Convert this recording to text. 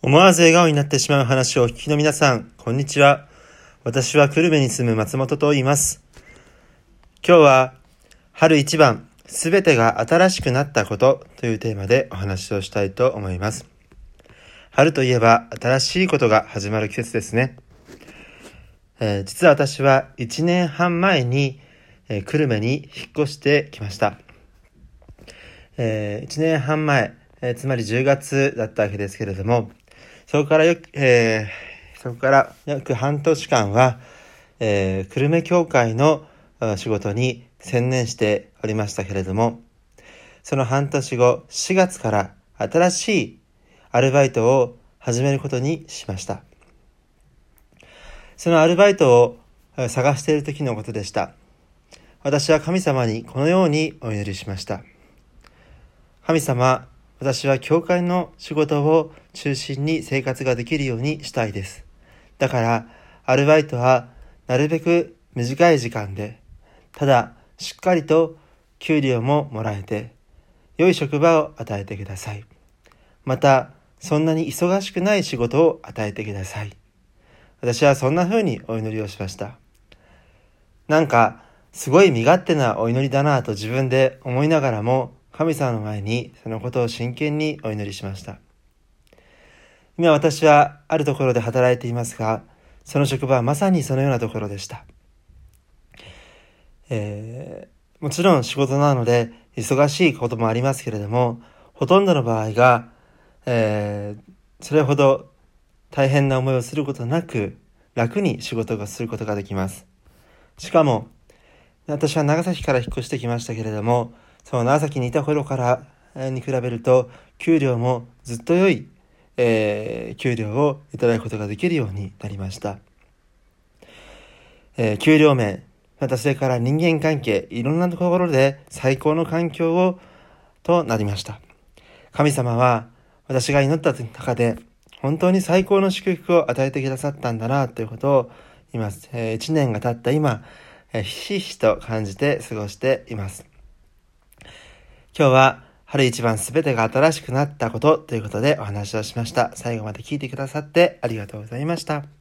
思わず笑顔になってしまう話をお聞きの皆さん、こんにちは。私は久留米に住む松本と言います。今日は、春一番、すべてが新しくなったことというテーマでお話をしたいと思います。春といえば、新しいことが始まる季節ですね。えー、実は私は1年半前に、えー、久留米に引っ越してきました。えー、1年半前、えー、つまり10月だったわけですけれども、そこからよく、えー、そこから約半年間は、えー、久留米教会の仕事に専念しておりましたけれども、その半年後、4月から新しいアルバイトを始めることにしました。そのアルバイトを探している時のことでした。私は神様にこのようにお祈りしました。神様、私は教会の仕事を中心に生活ができるようにしたいです。だから、アルバイトはなるべく短い時間で、ただしっかりと給料ももらえて、良い職場を与えてください。また、そんなに忙しくない仕事を与えてください。私はそんな風にお祈りをしました。なんか、すごい身勝手なお祈りだなぁと自分で思いながらも、神様の前にそのことを真剣にお祈りしました。今私はあるところで働いていますが、その職場はまさにそのようなところでした。えー、もちろん仕事なので忙しいこともありますけれども、ほとんどの場合が、えー、それほど大変な思いをすることなく、楽に仕事がすることができます。しかも、私は長崎から引っ越してきましたけれども、その長崎にいた頃からに比べると、給料もずっと良い、えー、給料をいただくことができるようになりました。えー、給料面、またそれから人間関係、いろんなところで最高の環境を、となりました。神様は私が祈った中で本当に最高の祝福を与えてくださったんだなということを今、えー、1年が経った今、えー、ひしひしと感じて過ごしています。今日は春一番すべてが新しくなったことということでお話をしました。最後まで聞いてくださってありがとうございました。